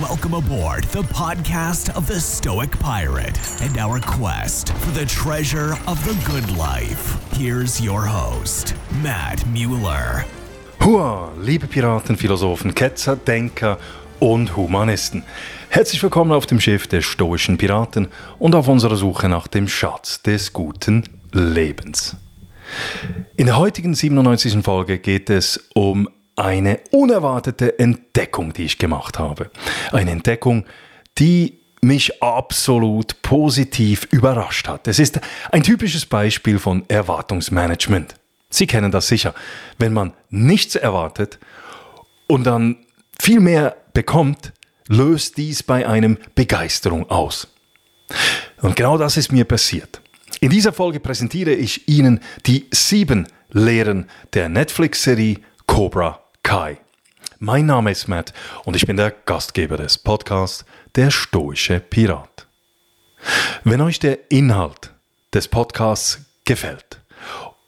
Welcome aboard the podcast of the Stoic Pirate and our quest for the treasure of the good life. Here's your host, Matt Mueller. Hua, liebe Piraten, Philosophen, Ketzer, Denker und Humanisten. Herzlich willkommen auf dem Schiff der stoischen Piraten und auf unserer Suche nach dem Schatz des guten Lebens. In der heutigen 97. Folge geht es um eine unerwartete Entdeckung, die ich gemacht habe. Eine Entdeckung, die mich absolut positiv überrascht hat. Es ist ein typisches Beispiel von Erwartungsmanagement. Sie kennen das sicher. Wenn man nichts erwartet und dann viel mehr bekommt, löst dies bei einem Begeisterung aus. Und genau das ist mir passiert. In dieser Folge präsentiere ich Ihnen die sieben Lehren der Netflix-Serie Cobra Kai. Mein Name ist Matt und ich bin der Gastgeber des Podcasts Der Stoische Pirat. Wenn euch der Inhalt des Podcasts gefällt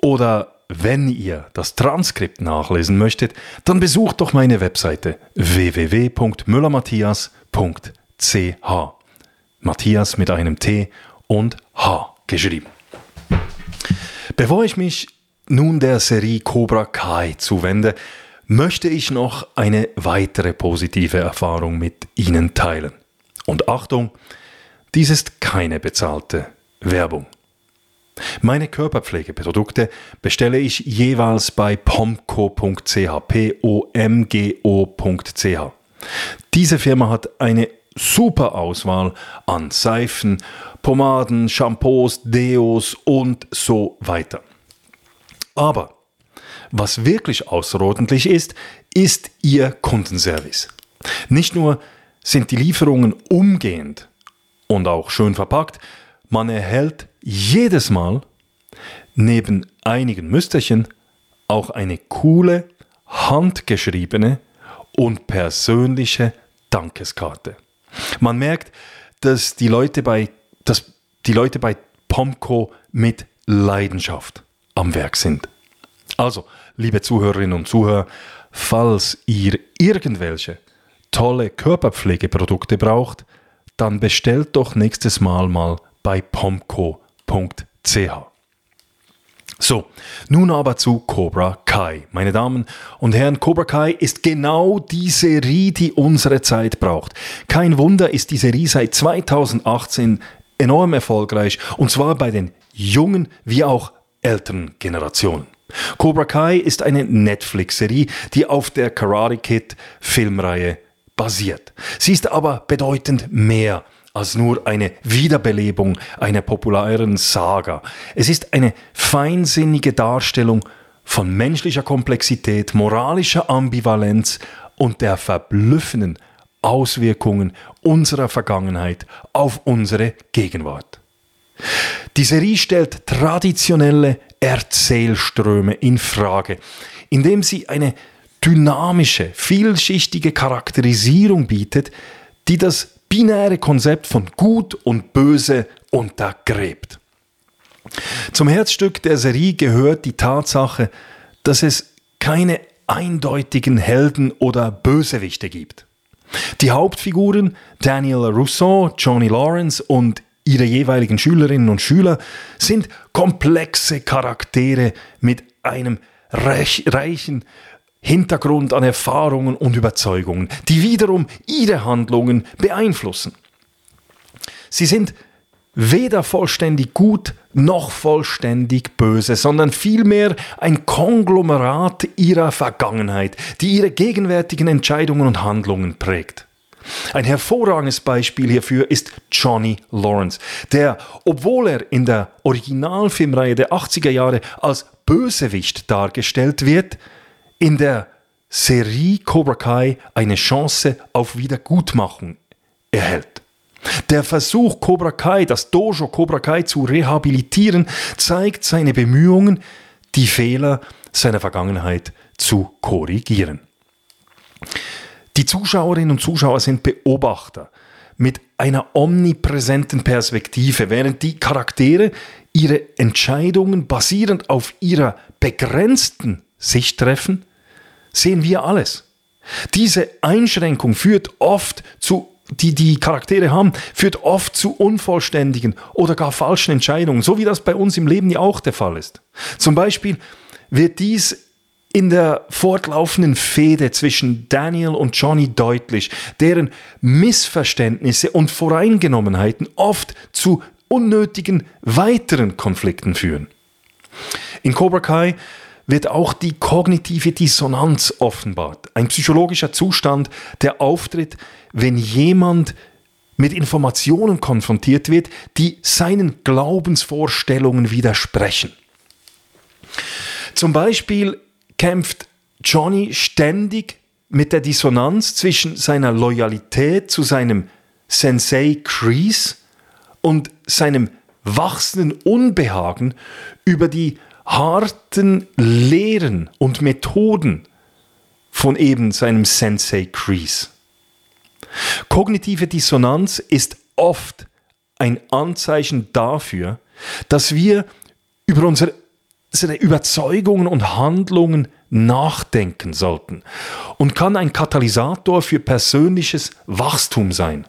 oder wenn ihr das Transkript nachlesen möchtet, dann besucht doch meine Webseite www.müllermatthias.ch. Matthias mit einem T und H geschrieben. Bevor ich mich nun der Serie Cobra Kai zuwende, möchte ich noch eine weitere positive Erfahrung mit Ihnen teilen. Und Achtung, dies ist keine bezahlte Werbung. Meine Körperpflegeprodukte bestelle ich jeweils bei pomco.ch, p-o-m-g-o.ch. Diese Firma hat eine super Auswahl an Seifen, Pomaden, Shampoos, Deos und so weiter. Aber was wirklich außerordentlich ist, ist ihr Kundenservice. Nicht nur sind die Lieferungen umgehend und auch schön verpackt, man erhält jedes Mal neben einigen Müsterchen auch eine coole, handgeschriebene und persönliche Dankeskarte. Man merkt, dass die Leute bei, dass die Leute bei Pomco mit Leidenschaft am Werk sind. Also, liebe Zuhörerinnen und Zuhörer, falls ihr irgendwelche tolle Körperpflegeprodukte braucht, dann bestellt doch nächstes Mal mal bei pomco.ch. So, nun aber zu Cobra Kai. Meine Damen und Herren, Cobra Kai ist genau die Serie, die unsere Zeit braucht. Kein Wunder ist die Serie seit 2018 enorm erfolgreich und zwar bei den jungen wie auch älteren Generationen. Cobra Kai ist eine Netflix-Serie, die auf der Karate Kid Filmreihe basiert. Sie ist aber bedeutend mehr als nur eine Wiederbelebung einer populären Saga. Es ist eine feinsinnige Darstellung von menschlicher Komplexität, moralischer Ambivalenz und der verblüffenden Auswirkungen unserer Vergangenheit auf unsere Gegenwart. Die Serie stellt traditionelle Erzählströme in Frage, indem sie eine dynamische, vielschichtige Charakterisierung bietet, die das binäre Konzept von Gut und Böse untergräbt. Zum Herzstück der Serie gehört die Tatsache, dass es keine eindeutigen Helden oder Bösewichte gibt. Die Hauptfiguren Daniel Rousseau, Johnny Lawrence und ihre jeweiligen Schülerinnen und Schüler sind komplexe Charaktere mit einem reichen Hintergrund an Erfahrungen und Überzeugungen, die wiederum ihre Handlungen beeinflussen. Sie sind weder vollständig gut noch vollständig böse, sondern vielmehr ein Konglomerat ihrer Vergangenheit, die ihre gegenwärtigen Entscheidungen und Handlungen prägt. Ein hervorragendes Beispiel hierfür ist Johnny Lawrence, der, obwohl er in der Originalfilmreihe der 80er Jahre als Bösewicht dargestellt wird, in der Serie Cobra Kai eine Chance auf Wiedergutmachung erhält. Der Versuch Cobra Kai, das Dojo Cobra Kai zu rehabilitieren, zeigt seine Bemühungen, die Fehler seiner Vergangenheit zu korrigieren. Die Zuschauerinnen und Zuschauer sind Beobachter mit einer omnipräsenten Perspektive, während die Charaktere ihre Entscheidungen basierend auf ihrer begrenzten Sicht treffen, sehen wir alles. Diese Einschränkung führt oft zu die die Charaktere haben, führt oft zu unvollständigen oder gar falschen Entscheidungen, so wie das bei uns im Leben ja auch der Fall ist. Zum Beispiel wird dies in der fortlaufenden Fehde zwischen Daniel und Johnny deutlich, deren Missverständnisse und Voreingenommenheiten oft zu unnötigen weiteren Konflikten führen. In Cobra Kai wird auch die kognitive Dissonanz offenbart, ein psychologischer Zustand, der auftritt, wenn jemand mit Informationen konfrontiert wird, die seinen Glaubensvorstellungen widersprechen. Zum Beispiel kämpft Johnny ständig mit der Dissonanz zwischen seiner Loyalität zu seinem Sensei Kreese und seinem wachsenden Unbehagen über die harten Lehren und Methoden von eben seinem Sensei Kreese. Kognitive Dissonanz ist oft ein Anzeichen dafür, dass wir über unsere, unsere Überzeugungen und Handlungen nachdenken sollten und kann ein Katalysator für persönliches Wachstum sein.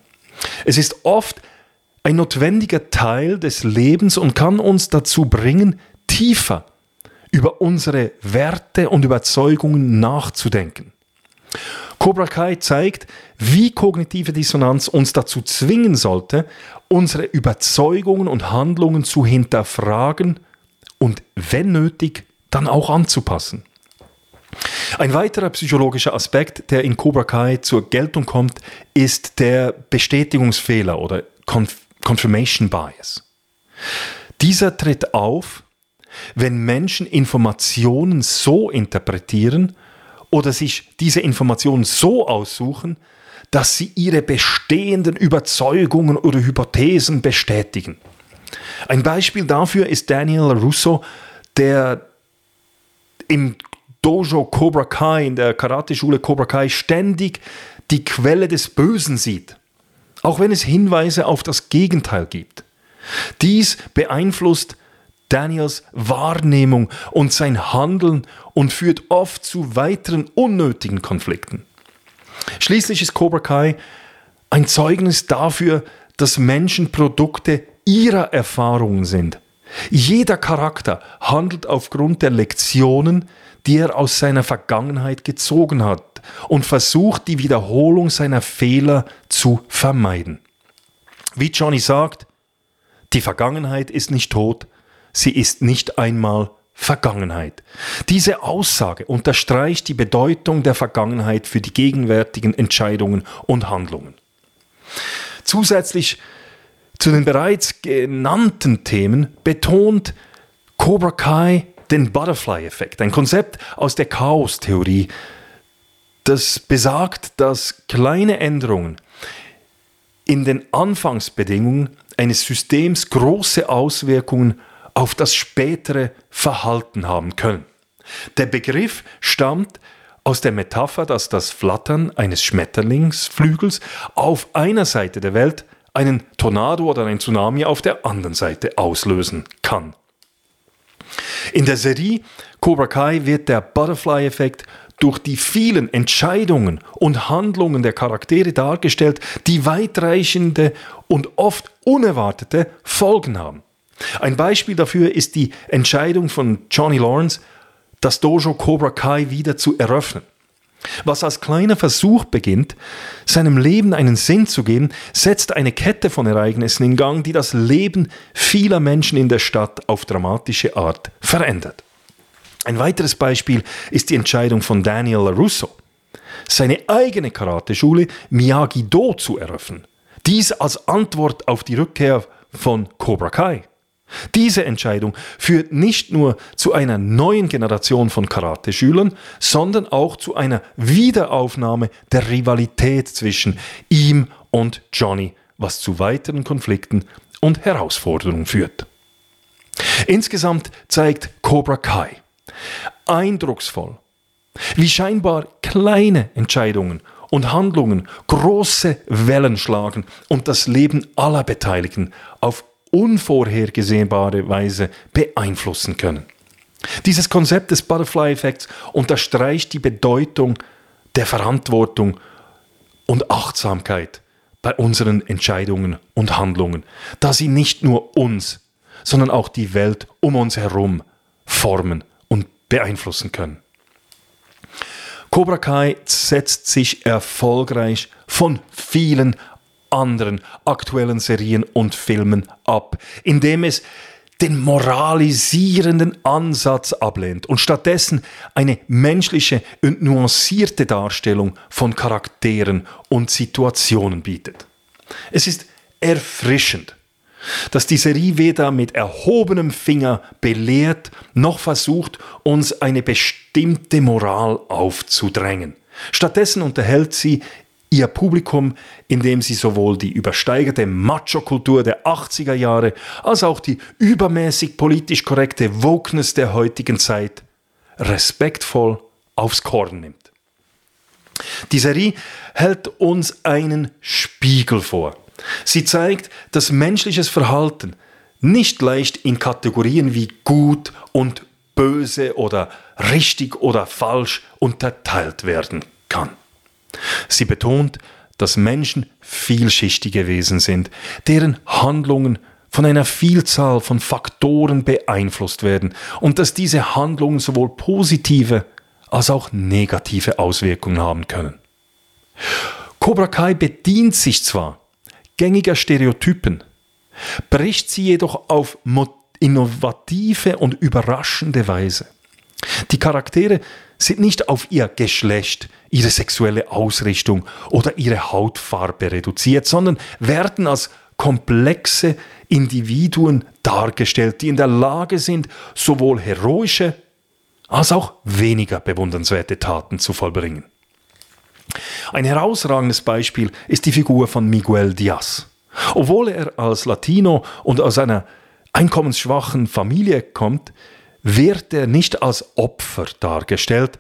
Es ist oft ein notwendiger Teil des Lebens und kann uns dazu bringen, tiefer über unsere Werte und Überzeugungen nachzudenken. Cobra Kai zeigt, wie kognitive Dissonanz uns dazu zwingen sollte, unsere Überzeugungen und Handlungen zu hinterfragen und, wenn nötig, dann auch anzupassen. Ein weiterer psychologischer Aspekt, der in Cobra Kai zur Geltung kommt, ist der Bestätigungsfehler oder Confirmation Bias. Dieser tritt auf, wenn Menschen Informationen so interpretieren oder sich diese Informationen so aussuchen, dass sie ihre bestehenden Überzeugungen oder Hypothesen bestätigen. Ein Beispiel dafür ist Daniel Russo, der im Dojo Cobra Kai, in der Karate-Schule Cobra Kai, ständig die Quelle des Bösen sieht, auch wenn es Hinweise auf das Gegenteil gibt. Dies beeinflusst Daniels Wahrnehmung und sein Handeln und führt oft zu weiteren unnötigen Konflikten. Schließlich ist Cobra Kai ein Zeugnis dafür, dass Menschen Produkte ihrer Erfahrungen sind. Jeder Charakter handelt aufgrund der Lektionen, die er aus seiner Vergangenheit gezogen hat und versucht, die Wiederholung seiner Fehler zu vermeiden. Wie Johnny sagt, die Vergangenheit ist nicht tot, sie ist nicht einmal Vergangenheit. Diese Aussage unterstreicht die Bedeutung der Vergangenheit für die gegenwärtigen Entscheidungen und Handlungen. Zusätzlich zu den bereits genannten Themen betont Cobra Kai den Butterfly-Effekt, ein Konzept aus der Chaos-Theorie, das besagt, dass kleine Änderungen in den Anfangsbedingungen eines Systems große Auswirkungen auf das spätere Verhalten haben können. Der Begriff stammt aus der Metapher, dass das Flattern eines Schmetterlingsflügels auf einer Seite der Welt einen Tornado oder einen Tsunami auf der anderen Seite auslösen kann. In der Serie Cobra Kai wird der Butterfly-Effekt durch die vielen Entscheidungen und Handlungen der Charaktere dargestellt, die weitreichende und oft unerwartete Folgen haben. Ein Beispiel dafür ist die Entscheidung von Johnny Lawrence, das Dojo Cobra Kai wieder zu eröffnen. Was als kleiner Versuch beginnt, seinem Leben einen Sinn zu geben, setzt eine Kette von Ereignissen in Gang, die das Leben vieler Menschen in der Stadt auf dramatische Art verändert. Ein weiteres Beispiel ist die Entscheidung von Daniel LaRusso, seine eigene Karateschule Miyagi-Do zu eröffnen. Dies als Antwort auf die Rückkehr von Cobra Kai. Diese Entscheidung führt nicht nur zu einer neuen Generation von Karate-Schülern, sondern auch zu einer Wiederaufnahme der Rivalität zwischen ihm und Johnny, was zu weiteren Konflikten und Herausforderungen führt. Insgesamt zeigt Cobra Kai eindrucksvoll, wie scheinbar kleine Entscheidungen und Handlungen große Wellen schlagen und das Leben aller Beteiligten auf unvorhergesehbare Weise beeinflussen können. Dieses Konzept des Butterfly-Effekts unterstreicht die Bedeutung der Verantwortung und Achtsamkeit bei unseren Entscheidungen und Handlungen, da sie nicht nur uns, sondern auch die Welt um uns herum formen und beeinflussen können. Cobra Kai setzt sich erfolgreich von vielen anderen aktuellen Serien und Filmen ab, indem es den moralisierenden Ansatz ablehnt und stattdessen eine menschliche und nuancierte Darstellung von Charakteren und Situationen bietet. Es ist erfrischend, dass die Serie weder mit erhobenem Finger belehrt noch versucht, uns eine bestimmte Moral aufzudrängen. Stattdessen unterhält sie ihr Publikum, indem sie sowohl die übersteigerte Macho-Kultur der 80er Jahre als auch die übermäßig politisch korrekte Wokeness der heutigen Zeit respektvoll aufs Korn nimmt. Die Serie hält uns einen Spiegel vor. Sie zeigt, dass menschliches Verhalten nicht leicht in Kategorien wie gut und böse oder richtig oder falsch unterteilt werden kann. Sie betont, dass Menschen vielschichtige Wesen sind, deren Handlungen von einer Vielzahl von Faktoren beeinflusst werden und dass diese Handlungen sowohl positive als auch negative Auswirkungen haben können. Cobra Kai bedient sich zwar gängiger Stereotypen, bricht sie jedoch auf innovative und überraschende Weise. Die Charaktere sind nicht auf ihr Geschlecht, ihre sexuelle Ausrichtung oder ihre Hautfarbe reduziert, sondern werden als komplexe Individuen dargestellt, die in der Lage sind, sowohl heroische als auch weniger bewundernswerte Taten zu vollbringen. Ein herausragendes Beispiel ist die Figur von Miguel Diaz. Obwohl er als Latino und aus einer einkommensschwachen Familie kommt, wird er nicht als Opfer dargestellt,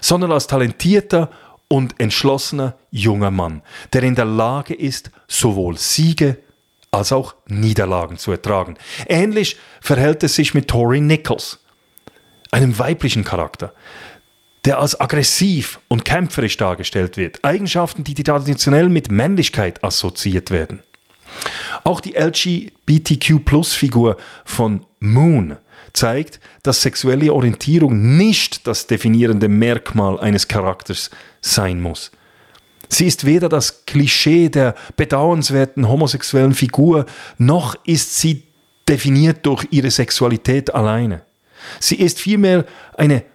sondern als talentierter und entschlossener junger Mann, der in der Lage ist, sowohl Siege als auch Niederlagen zu ertragen. Ähnlich verhält es sich mit Tori Nichols, einem weiblichen Charakter, der als aggressiv und kämpferisch dargestellt wird, Eigenschaften, die traditionell mit Männlichkeit assoziiert werden. Auch die LGBTQ-Plus-Figur von Moon zeigt, dass sexuelle Orientierung nicht das definierende Merkmal eines Charakters sein muss. Sie ist weder das Klischee der bedauernswerten homosexuellen Figur, noch ist sie definiert durch ihre Sexualität alleine. Sie ist vielmehr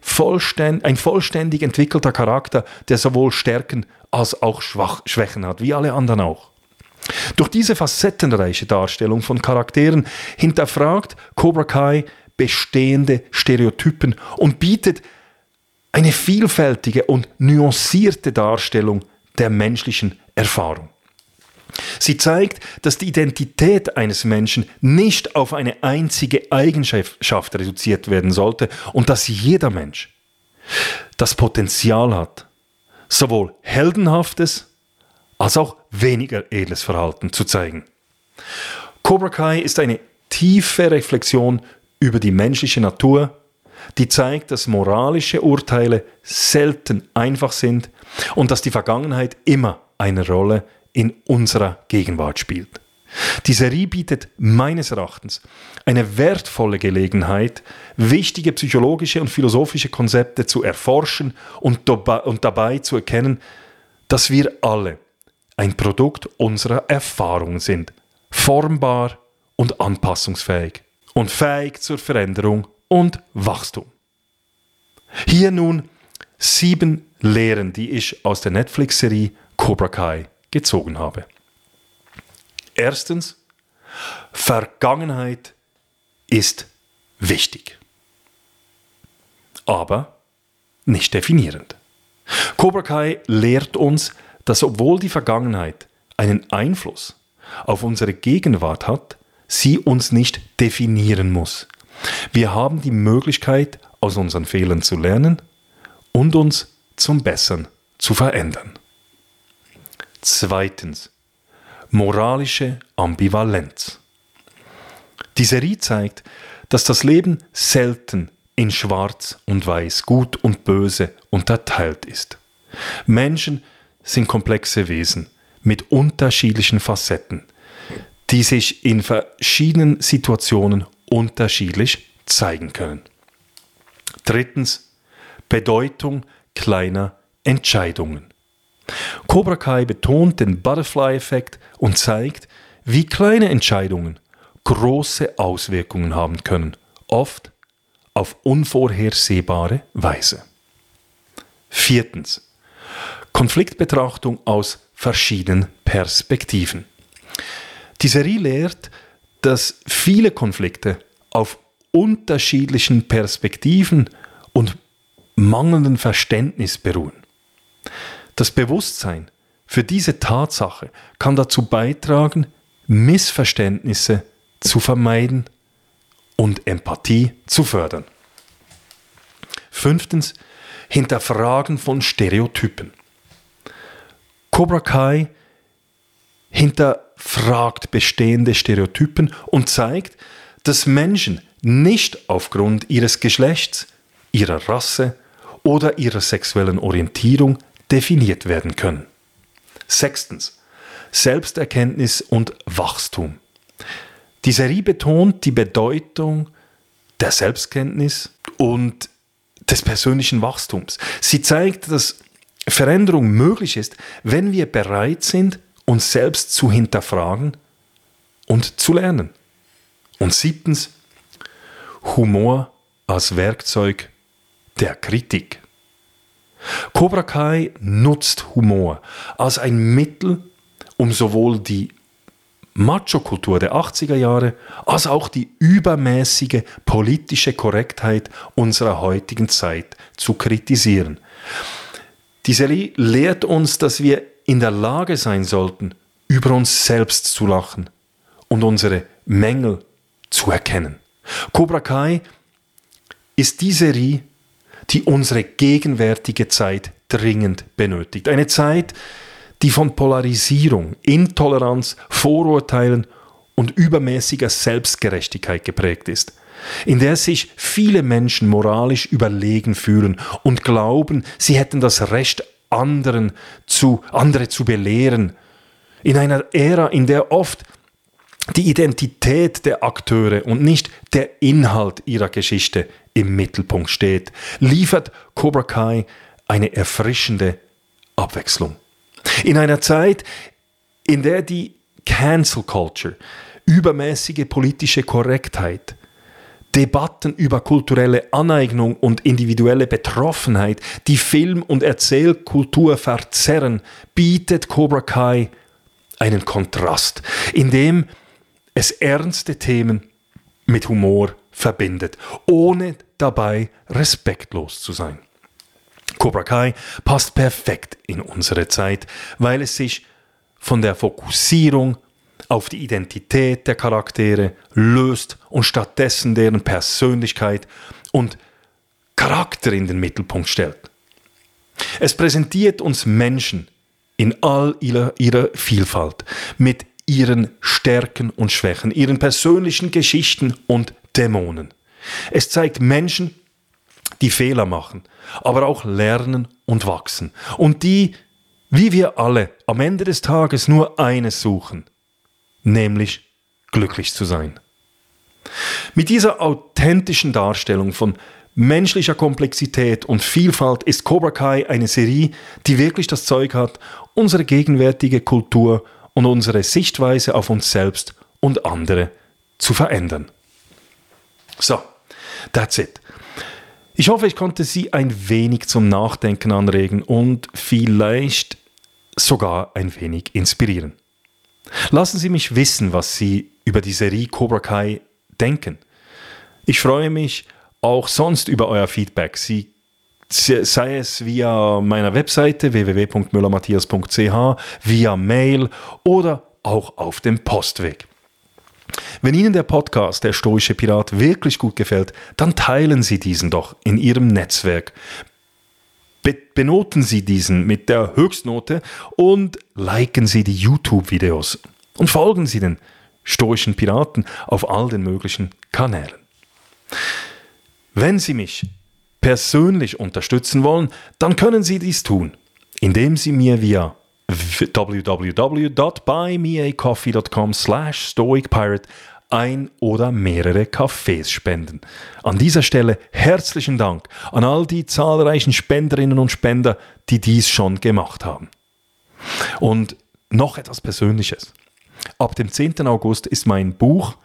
vollständ, ein vollständig entwickelter Charakter, der sowohl Stärken als auch Schwach Schwächen hat, wie alle anderen auch. Durch diese facettenreiche Darstellung von Charakteren hinterfragt Cobra Kai bestehende Stereotypen und bietet eine vielfältige und nuancierte Darstellung der menschlichen Erfahrung. Sie zeigt, dass die Identität eines Menschen nicht auf eine einzige Eigenschaft reduziert werden sollte und dass jeder Mensch das Potenzial hat, sowohl heldenhaftes als auch weniger edles Verhalten zu zeigen. Cobra Kai ist eine tiefe Reflexion über die menschliche Natur, die zeigt, dass moralische Urteile selten einfach sind und dass die Vergangenheit immer eine Rolle in unserer Gegenwart spielt. Die Serie bietet meines Erachtens eine wertvolle Gelegenheit, wichtige psychologische und philosophische Konzepte zu erforschen und dabei zu erkennen, dass wir alle ein Produkt unserer Erfahrungen sind, formbar und anpassungsfähig und fähig zur Veränderung und Wachstum. Hier nun sieben Lehren, die ich aus der Netflix-Serie Cobra Kai gezogen habe. Erstens, Vergangenheit ist wichtig, aber nicht definierend. Cobra Kai lehrt uns, dass obwohl die Vergangenheit einen Einfluss auf unsere Gegenwart hat, sie uns nicht definieren muss. Wir haben die Möglichkeit, aus unseren Fehlern zu lernen und uns zum Besseren zu verändern. Zweitens. Moralische Ambivalenz. Die Serie zeigt, dass das Leben selten in Schwarz und Weiß, Gut und Böse unterteilt ist. Menschen sind komplexe Wesen mit unterschiedlichen Facetten, die sich in verschiedenen Situationen unterschiedlich zeigen können. Drittens, Bedeutung kleiner Entscheidungen. Cobra Kai betont den Butterfly-Effekt und zeigt, wie kleine Entscheidungen große Auswirkungen haben können, oft auf unvorhersehbare Weise. Viertens. Konfliktbetrachtung aus verschiedenen Perspektiven. Die Serie lehrt, dass viele Konflikte auf unterschiedlichen Perspektiven und mangelnden Verständnis beruhen. Das Bewusstsein für diese Tatsache kann dazu beitragen, Missverständnisse zu vermeiden und Empathie zu fördern. Fünftens, Hinterfragen von Stereotypen. Cobra Kai hinterfragt bestehende Stereotypen und zeigt, dass Menschen nicht aufgrund ihres Geschlechts, ihrer Rasse oder ihrer sexuellen Orientierung definiert werden können. Sechstens. Selbsterkenntnis und Wachstum. Die Serie betont die Bedeutung der Selbstkenntnis und des persönlichen Wachstums. Sie zeigt, dass Veränderung möglich ist, wenn wir bereit sind, uns selbst zu hinterfragen und zu lernen. Und siebtens, Humor als Werkzeug der Kritik. Cobra Kai nutzt Humor als ein Mittel, um sowohl die Macho-Kultur der 80er Jahre als auch die übermäßige politische Korrektheit unserer heutigen Zeit zu kritisieren. Die Serie lehrt uns, dass wir in der Lage sein sollten, über uns selbst zu lachen und unsere Mängel zu erkennen. Cobra Kai ist die Serie, die unsere gegenwärtige Zeit dringend benötigt. Eine Zeit, die von Polarisierung, Intoleranz, Vorurteilen und übermäßiger Selbstgerechtigkeit geprägt ist, in der sich viele Menschen moralisch überlegen fühlen und glauben, sie hätten das Recht, anderen zu, andere zu belehren. In einer Ära, in der oft die Identität der Akteure und nicht der Inhalt ihrer Geschichte im Mittelpunkt steht, liefert Cobra Kai eine erfrischende Abwechslung. In einer Zeit, in der die Cancel Culture, übermäßige politische Korrektheit, Debatten über kulturelle Aneignung und individuelle Betroffenheit, die Film- und Erzählkultur verzerren, bietet Cobra Kai einen Kontrast, in dem es ernste Themen mit Humor verbindet, ohne dabei respektlos zu sein. Cobra Kai passt perfekt in unsere Zeit, weil es sich von der Fokussierung auf die Identität der Charaktere löst und stattdessen deren Persönlichkeit und Charakter in den Mittelpunkt stellt. Es präsentiert uns Menschen in all ihrer, ihrer Vielfalt mit ihren Stärken und Schwächen, ihren persönlichen Geschichten und Dämonen. Es zeigt Menschen, die Fehler machen, aber auch lernen und wachsen. Und die, wie wir alle, am Ende des Tages nur eines suchen, nämlich glücklich zu sein. Mit dieser authentischen Darstellung von menschlicher Komplexität und Vielfalt ist Cobra Kai eine Serie, die wirklich das Zeug hat, unsere gegenwärtige Kultur und unsere Sichtweise auf uns selbst und andere zu verändern. So, that's it. Ich hoffe, ich konnte Sie ein wenig zum Nachdenken anregen und vielleicht sogar ein wenig inspirieren. Lassen Sie mich wissen, was Sie über die Serie Cobra Kai denken. Ich freue mich auch sonst über euer Feedback. Sie, sei es via meiner Webseite www.müllermatthias.ch, via Mail oder auch auf dem Postweg. Wenn Ihnen der Podcast Der Stoische Pirat wirklich gut gefällt, dann teilen Sie diesen doch in Ihrem Netzwerk. Be benoten Sie diesen mit der Höchstnote und liken Sie die YouTube-Videos. Und folgen Sie den Stoischen Piraten auf all den möglichen Kanälen. Wenn Sie mich persönlich unterstützen wollen, dann können Sie dies tun. indem Sie mir via www.buymeacoffee.com slash stoicpirate ein oder mehrere Kaffees spenden. An dieser Stelle herzlichen Dank an all die zahlreichen Spenderinnen und Spender, die dies schon gemacht haben. Und noch etwas Persönliches. Ab dem 10. August ist mein Buch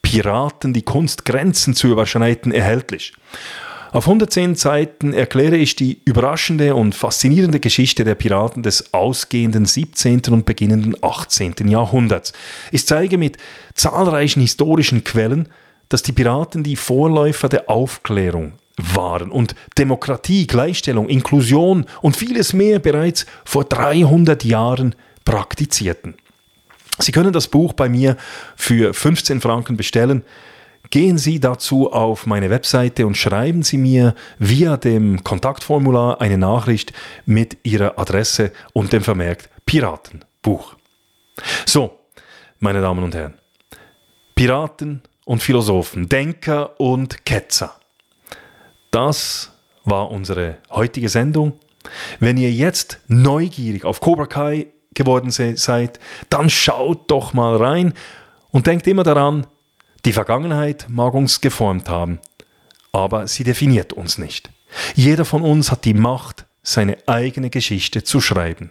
Piraten, die Kunst Grenzen zu überschreiten erhältlich. Auf 110 Seiten erkläre ich die überraschende und faszinierende Geschichte der Piraten des ausgehenden 17. und beginnenden 18. Jahrhunderts. Ich zeige mit zahlreichen historischen Quellen, dass die Piraten die Vorläufer der Aufklärung waren und Demokratie, Gleichstellung, Inklusion und vieles mehr bereits vor 300 Jahren praktizierten. Sie können das Buch bei mir für 15 Franken bestellen. Gehen Sie dazu auf meine Webseite und schreiben Sie mir via dem Kontaktformular eine Nachricht mit Ihrer Adresse und dem Vermerk Piratenbuch. So, meine Damen und Herren, Piraten und Philosophen, Denker und Ketzer. Das war unsere heutige Sendung. Wenn ihr jetzt neugierig auf Cobra Kai geworden seid, dann schaut doch mal rein und denkt immer daran, die Vergangenheit mag uns geformt haben, aber sie definiert uns nicht. Jeder von uns hat die Macht, seine eigene Geschichte zu schreiben.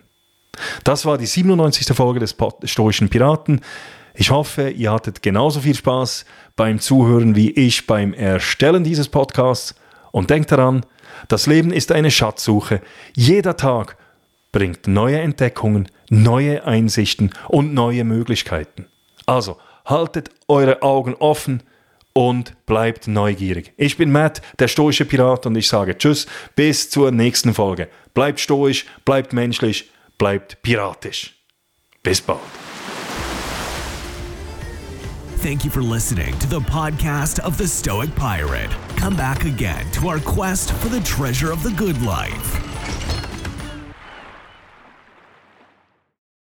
Das war die 97. Folge des Stoischen Piraten. Ich hoffe, ihr hattet genauso viel Spaß beim Zuhören wie ich beim Erstellen dieses Podcasts. Und denkt daran, das Leben ist eine Schatzsuche. Jeder Tag bringt neue Entdeckungen, neue Einsichten und neue Möglichkeiten. Also haltet eure Augen offen und bleibt neugierig. Ich bin Matt, der stoische Pirat und ich sage Tschüss, bis zur nächsten Folge. Bleibt stoisch, bleibt menschlich, bleibt piratisch. Bis bald. Thank you for listening to the podcast of the Stoic Pirate. Come back again to our quest for the treasure of the good life.